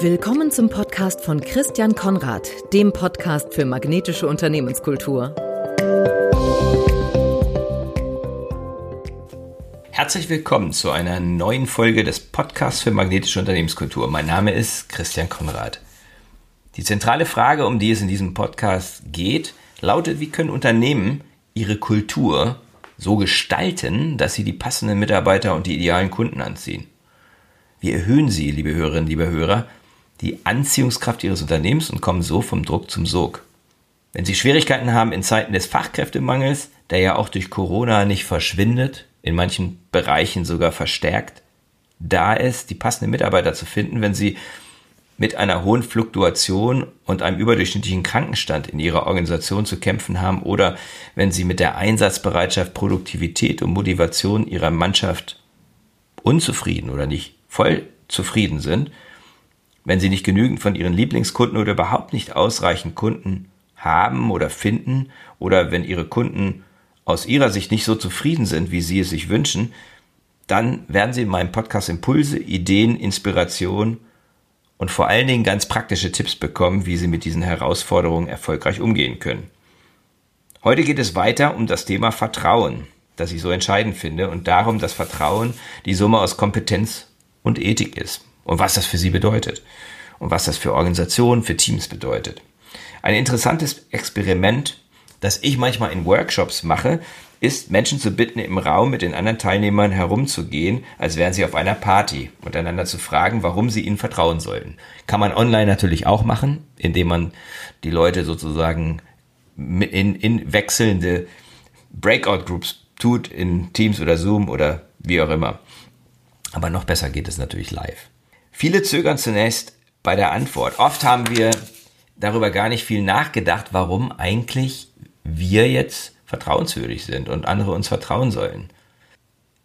Willkommen zum Podcast von Christian Konrad, dem Podcast für magnetische Unternehmenskultur. Herzlich willkommen zu einer neuen Folge des Podcasts für magnetische Unternehmenskultur. Mein Name ist Christian Konrad. Die zentrale Frage, um die es in diesem Podcast geht, lautet, wie können Unternehmen ihre Kultur so gestalten, dass sie die passenden Mitarbeiter und die idealen Kunden anziehen? Wie erhöhen Sie, liebe Hörerinnen, liebe Hörer, die Anziehungskraft Ihres Unternehmens und kommen so vom Druck zum Sog? Wenn Sie Schwierigkeiten haben in Zeiten des Fachkräftemangels, der ja auch durch Corona nicht verschwindet, in manchen Bereichen sogar verstärkt, da ist, die passenden Mitarbeiter zu finden, wenn Sie mit einer hohen Fluktuation und einem überdurchschnittlichen Krankenstand in ihrer Organisation zu kämpfen haben oder wenn sie mit der Einsatzbereitschaft, Produktivität und Motivation ihrer Mannschaft unzufrieden oder nicht voll zufrieden sind, wenn sie nicht genügend von ihren Lieblingskunden oder überhaupt nicht ausreichend Kunden haben oder finden oder wenn ihre Kunden aus ihrer Sicht nicht so zufrieden sind, wie sie es sich wünschen, dann werden sie in meinem Podcast Impulse, Ideen, Inspiration und vor allen Dingen ganz praktische Tipps bekommen, wie sie mit diesen Herausforderungen erfolgreich umgehen können. Heute geht es weiter um das Thema Vertrauen, das ich so entscheidend finde und darum, dass Vertrauen die Summe aus Kompetenz und Ethik ist und was das für sie bedeutet und was das für Organisationen, für Teams bedeutet. Ein interessantes Experiment, das ich manchmal in Workshops mache, ist, Menschen zu bitten, im Raum mit den anderen Teilnehmern herumzugehen, als wären sie auf einer Party und einander zu fragen, warum sie ihnen vertrauen sollten. Kann man online natürlich auch machen, indem man die Leute sozusagen in, in wechselnde Breakout-Groups tut, in Teams oder Zoom oder wie auch immer. Aber noch besser geht es natürlich live. Viele zögern zunächst bei der Antwort. Oft haben wir darüber gar nicht viel nachgedacht, warum eigentlich wir jetzt vertrauenswürdig sind und andere uns vertrauen sollen.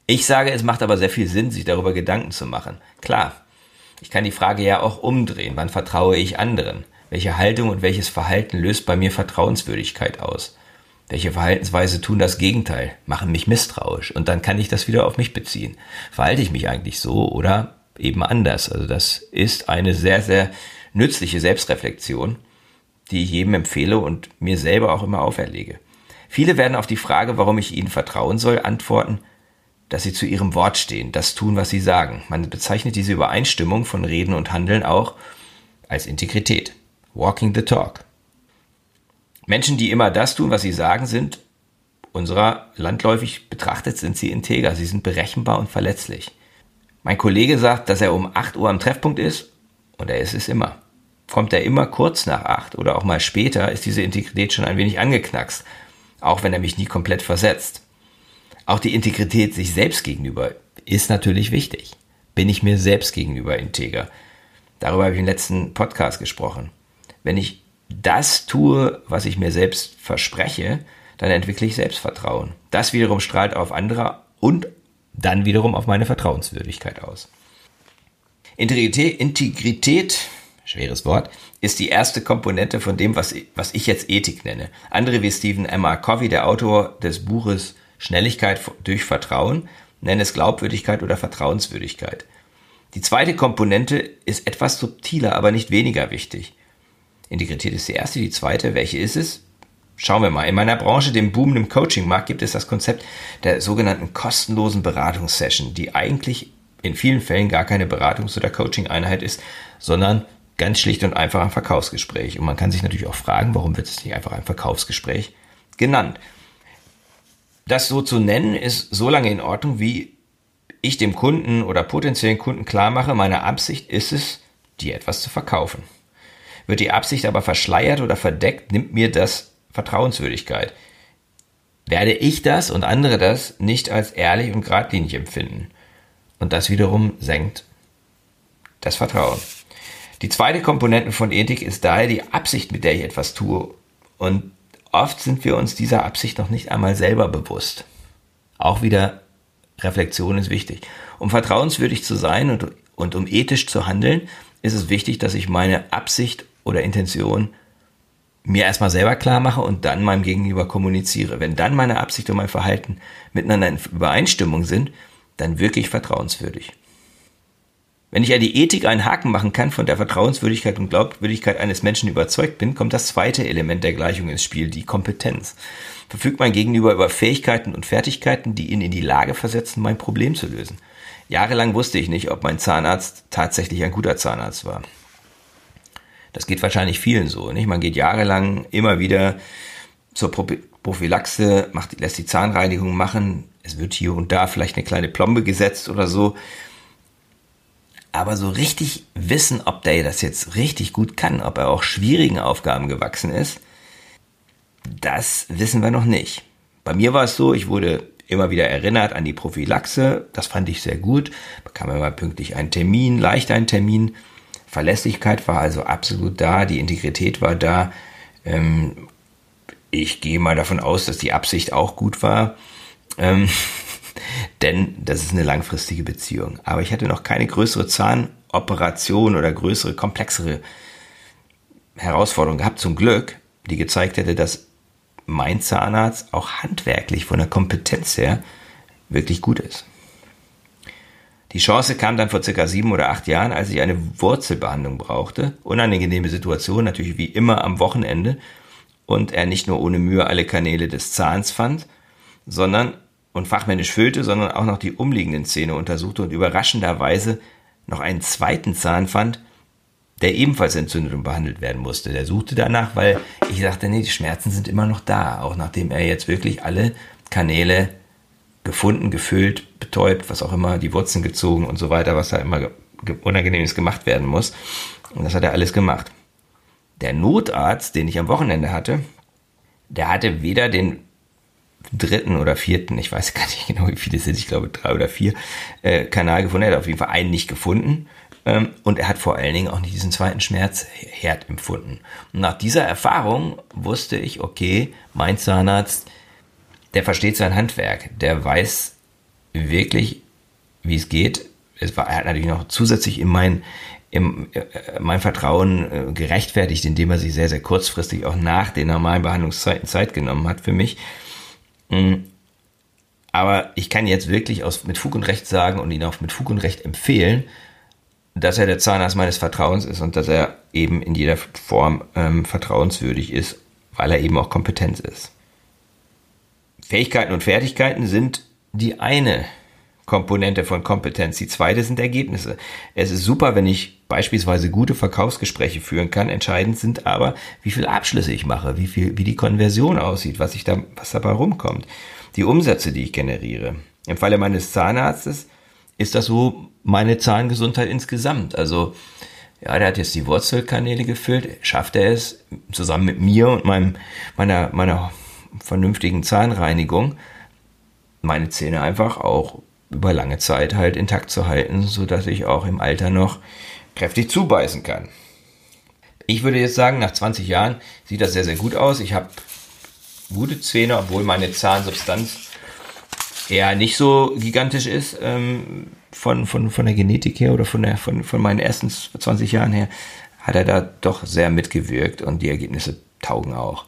Ich sage, es macht aber sehr viel Sinn, sich darüber Gedanken zu machen. Klar, ich kann die Frage ja auch umdrehen. Wann vertraue ich anderen? Welche Haltung und welches Verhalten löst bei mir Vertrauenswürdigkeit aus? Welche Verhaltensweise tun das Gegenteil, machen mich misstrauisch und dann kann ich das wieder auf mich beziehen. Verhalte ich mich eigentlich so oder eben anders? Also das ist eine sehr, sehr nützliche Selbstreflexion, die ich jedem empfehle und mir selber auch immer auferlege. Viele werden auf die Frage, warum ich ihnen vertrauen soll, antworten, dass sie zu ihrem Wort stehen, das tun, was sie sagen. Man bezeichnet diese Übereinstimmung von Reden und Handeln auch als Integrität. Walking the talk. Menschen, die immer das tun, was sie sagen, sind unserer landläufig betrachtet sind sie integer, sie sind berechenbar und verletzlich. Mein Kollege sagt, dass er um 8 Uhr am Treffpunkt ist und er ist es immer. Kommt er immer kurz nach 8 oder auch mal später, ist diese Integrität schon ein wenig angeknackst, auch wenn er mich nie komplett versetzt. Auch die Integrität sich selbst gegenüber ist natürlich wichtig. Bin ich mir selbst gegenüber integer? Darüber habe ich im letzten Podcast gesprochen. Wenn ich das tue, was ich mir selbst verspreche, dann entwickle ich Selbstvertrauen. Das wiederum strahlt auf andere und dann wiederum auf meine Vertrauenswürdigkeit aus. Integrität, Integrität, schweres Wort, ist die erste Komponente von dem, was, was ich jetzt Ethik nenne. Andere wie Stephen M. R. Covey, der Autor des Buches Schnelligkeit durch Vertrauen, nennen es Glaubwürdigkeit oder Vertrauenswürdigkeit. Die zweite Komponente ist etwas subtiler, aber nicht weniger wichtig. Integrität ist die erste. Die zweite, welche ist es? Schauen wir mal. In meiner Branche, dem boomenden Coaching-Markt, gibt es das Konzept der sogenannten kostenlosen Beratungssession, die eigentlich in vielen Fällen gar keine Beratungs- oder Coaching-Einheit ist, sondern ganz schlicht und einfach ein Verkaufsgespräch. Und man kann sich natürlich auch fragen, warum wird es nicht einfach ein Verkaufsgespräch genannt? Das so zu nennen, ist so lange in Ordnung, wie ich dem Kunden oder potenziellen Kunden klar mache, meine Absicht ist es, dir etwas zu verkaufen. Wird die Absicht aber verschleiert oder verdeckt, nimmt mir das Vertrauenswürdigkeit. Werde ich das und andere das nicht als ehrlich und geradlinig empfinden. Und das wiederum senkt das Vertrauen. Die zweite Komponente von Ethik ist daher die Absicht, mit der ich etwas tue. Und oft sind wir uns dieser Absicht noch nicht einmal selber bewusst. Auch wieder Reflexion ist wichtig. Um vertrauenswürdig zu sein und, und um ethisch zu handeln, ist es wichtig, dass ich meine Absicht oder Intention mir erstmal selber klar mache und dann meinem Gegenüber kommuniziere. Wenn dann meine Absicht und mein Verhalten miteinander in Übereinstimmung sind, dann wirklich vertrauenswürdig. Wenn ich an die Ethik einen Haken machen kann, von der Vertrauenswürdigkeit und Glaubwürdigkeit eines Menschen überzeugt bin, kommt das zweite Element der Gleichung ins Spiel, die Kompetenz. Verfügt mein Gegenüber über Fähigkeiten und Fertigkeiten, die ihn in die Lage versetzen, mein Problem zu lösen. Jahrelang wusste ich nicht, ob mein Zahnarzt tatsächlich ein guter Zahnarzt war. Das geht wahrscheinlich vielen so, nicht? Man geht jahrelang immer wieder zur Prophylaxe, macht, lässt die Zahnreinigung machen. Es wird hier und da vielleicht eine kleine Plombe gesetzt oder so. Aber so richtig wissen, ob der das jetzt richtig gut kann, ob er auch schwierigen Aufgaben gewachsen ist, das wissen wir noch nicht. Bei mir war es so, ich wurde immer wieder erinnert an die Prophylaxe. Das fand ich sehr gut. Bekam immer pünktlich einen Termin, leicht einen Termin. Verlässlichkeit war also absolut da, die Integrität war da. Ähm, ich gehe mal davon aus, dass die Absicht auch gut war, ähm, denn das ist eine langfristige Beziehung. Aber ich hatte noch keine größere Zahnoperation oder größere, komplexere Herausforderung gehabt, zum Glück, die gezeigt hätte, dass mein Zahnarzt auch handwerklich von der Kompetenz her wirklich gut ist. Die Chance kam dann vor circa sieben oder acht Jahren, als ich eine Wurzelbehandlung brauchte. Unangenehme Situation, natürlich wie immer am Wochenende. Und er nicht nur ohne Mühe alle Kanäle des Zahns fand, sondern und fachmännisch füllte, sondern auch noch die umliegenden Zähne untersuchte und überraschenderweise noch einen zweiten Zahn fand, der ebenfalls entzündet und behandelt werden musste. Der suchte danach, weil ich sagte, nee, die Schmerzen sind immer noch da, auch nachdem er jetzt wirklich alle Kanäle gefunden, gefüllt, betäubt, was auch immer, die Wurzeln gezogen und so weiter, was da immer Unangenehmes gemacht werden muss. Und das hat er alles gemacht. Der Notarzt, den ich am Wochenende hatte, der hatte weder den dritten oder vierten, ich weiß gar nicht genau, wie viele sind, ich glaube drei oder vier, äh, Kanal gefunden. Er hat auf jeden Fall einen nicht gefunden. Ähm, und er hat vor allen Dingen auch nicht diesen zweiten Schmerzherd empfunden. Und nach dieser Erfahrung wusste ich, okay, mein Zahnarzt, der versteht sein Handwerk, der weiß wirklich, wie es geht. Es war, er hat natürlich noch zusätzlich in mein, im, äh, mein Vertrauen äh, gerechtfertigt, indem er sich sehr, sehr kurzfristig auch nach den normalen Behandlungszeiten Zeit genommen hat für mich. Mm. Aber ich kann jetzt wirklich aus, mit Fug und Recht sagen und ihn auch mit Fug und Recht empfehlen, dass er der Zahnarzt meines Vertrauens ist und dass er eben in jeder Form ähm, vertrauenswürdig ist, weil er eben auch kompetent ist. Fähigkeiten und Fertigkeiten sind die eine Komponente von Kompetenz. Die zweite sind Ergebnisse. Es ist super, wenn ich beispielsweise gute Verkaufsgespräche führen kann. Entscheidend sind aber, wie viele Abschlüsse ich mache, wie viel, wie die Konversion aussieht, was ich da, was dabei rumkommt, die Umsätze, die ich generiere. Im Falle meines Zahnarztes ist das so meine Zahngesundheit insgesamt. Also, ja, der hat jetzt die Wurzelkanäle gefüllt. Schafft er es, zusammen mit mir und meinem, meiner, meiner vernünftigen Zahnreinigung, meine Zähne einfach auch über lange Zeit halt intakt zu halten, so dass ich auch im Alter noch kräftig zubeißen kann. Ich würde jetzt sagen, nach 20 Jahren sieht das sehr, sehr gut aus. Ich habe gute Zähne, obwohl meine Zahnsubstanz eher nicht so gigantisch ist ähm, von, von, von der Genetik her oder von, der, von, von meinen ersten 20 Jahren her, hat er da doch sehr mitgewirkt und die Ergebnisse taugen auch.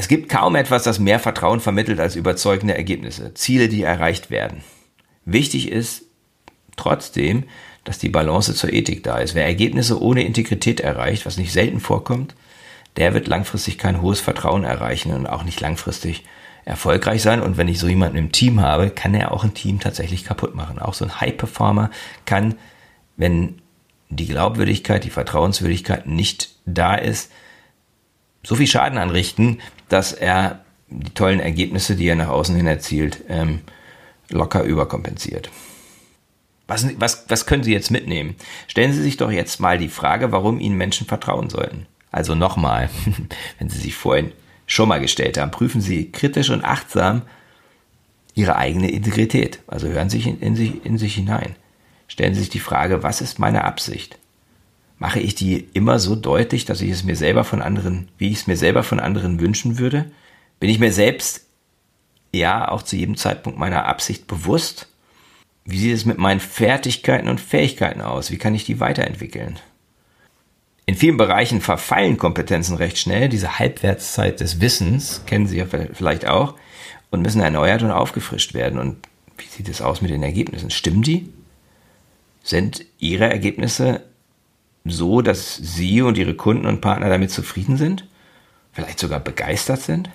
Es gibt kaum etwas, das mehr Vertrauen vermittelt als überzeugende Ergebnisse, Ziele, die erreicht werden. Wichtig ist trotzdem, dass die Balance zur Ethik da ist. Wer Ergebnisse ohne Integrität erreicht, was nicht selten vorkommt, der wird langfristig kein hohes Vertrauen erreichen und auch nicht langfristig erfolgreich sein. Und wenn ich so jemanden im Team habe, kann er auch ein Team tatsächlich kaputt machen. Auch so ein High-Performer kann, wenn die Glaubwürdigkeit, die Vertrauenswürdigkeit nicht da ist, so viel Schaden anrichten, dass er die tollen Ergebnisse, die er nach außen hin erzielt, ähm, locker überkompensiert. Was, was, was können Sie jetzt mitnehmen? Stellen Sie sich doch jetzt mal die Frage, warum Ihnen Menschen vertrauen sollten. Also nochmal, wenn Sie sich vorhin schon mal gestellt haben, prüfen Sie kritisch und achtsam Ihre eigene Integrität. Also hören Sie in, in, sich, in sich hinein. Stellen Sie sich die Frage, was ist meine Absicht? Mache ich die immer so deutlich, dass ich es mir selber von anderen, wie ich es mir selber von anderen wünschen würde? Bin ich mir selbst ja auch zu jedem Zeitpunkt meiner Absicht bewusst? Wie sieht es mit meinen Fertigkeiten und Fähigkeiten aus? Wie kann ich die weiterentwickeln? In vielen Bereichen verfallen Kompetenzen recht schnell. Diese Halbwertszeit des Wissens kennen Sie ja vielleicht auch und müssen erneuert und aufgefrischt werden. Und wie sieht es aus mit den Ergebnissen? Stimmen die? Sind Ihre Ergebnisse so, dass Sie und Ihre Kunden und Partner damit zufrieden sind? Vielleicht sogar begeistert sind?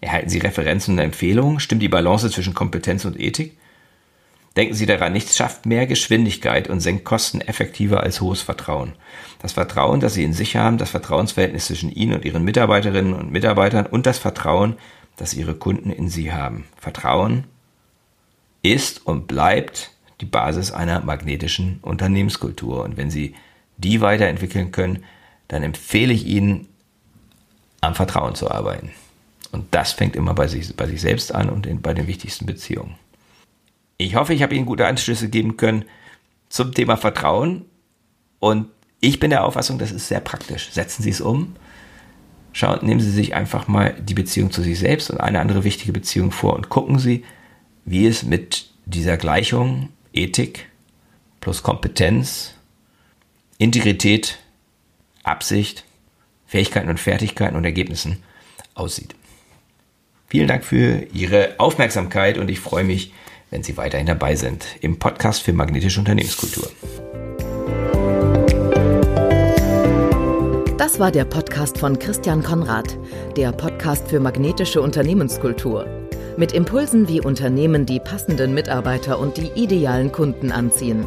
Erhalten Sie Referenzen und Empfehlungen? Stimmt die Balance zwischen Kompetenz und Ethik? Denken Sie daran, nichts schafft mehr Geschwindigkeit und senkt Kosten effektiver als hohes Vertrauen. Das Vertrauen, das Sie in sich haben, das Vertrauensverhältnis zwischen Ihnen und Ihren Mitarbeiterinnen und Mitarbeitern und das Vertrauen, das Ihre Kunden in Sie haben. Vertrauen ist und bleibt die Basis einer magnetischen Unternehmenskultur. Und wenn Sie die weiterentwickeln können, dann empfehle ich Ihnen, am Vertrauen zu arbeiten. Und das fängt immer bei sich, bei sich selbst an und in, bei den wichtigsten Beziehungen. Ich hoffe, ich habe Ihnen gute Anschlüsse geben können zum Thema Vertrauen. Und ich bin der Auffassung, das ist sehr praktisch. Setzen Sie es um. Schauen, nehmen Sie sich einfach mal die Beziehung zu sich selbst und eine andere wichtige Beziehung vor und gucken Sie, wie es mit dieser Gleichung Ethik plus Kompetenz, Integrität, Absicht, Fähigkeiten und Fertigkeiten und Ergebnissen aussieht. Vielen Dank für Ihre Aufmerksamkeit und ich freue mich, wenn Sie weiterhin dabei sind im Podcast für magnetische Unternehmenskultur. Das war der Podcast von Christian Konrad, der Podcast für magnetische Unternehmenskultur. Mit Impulsen, wie Unternehmen die passenden Mitarbeiter und die idealen Kunden anziehen.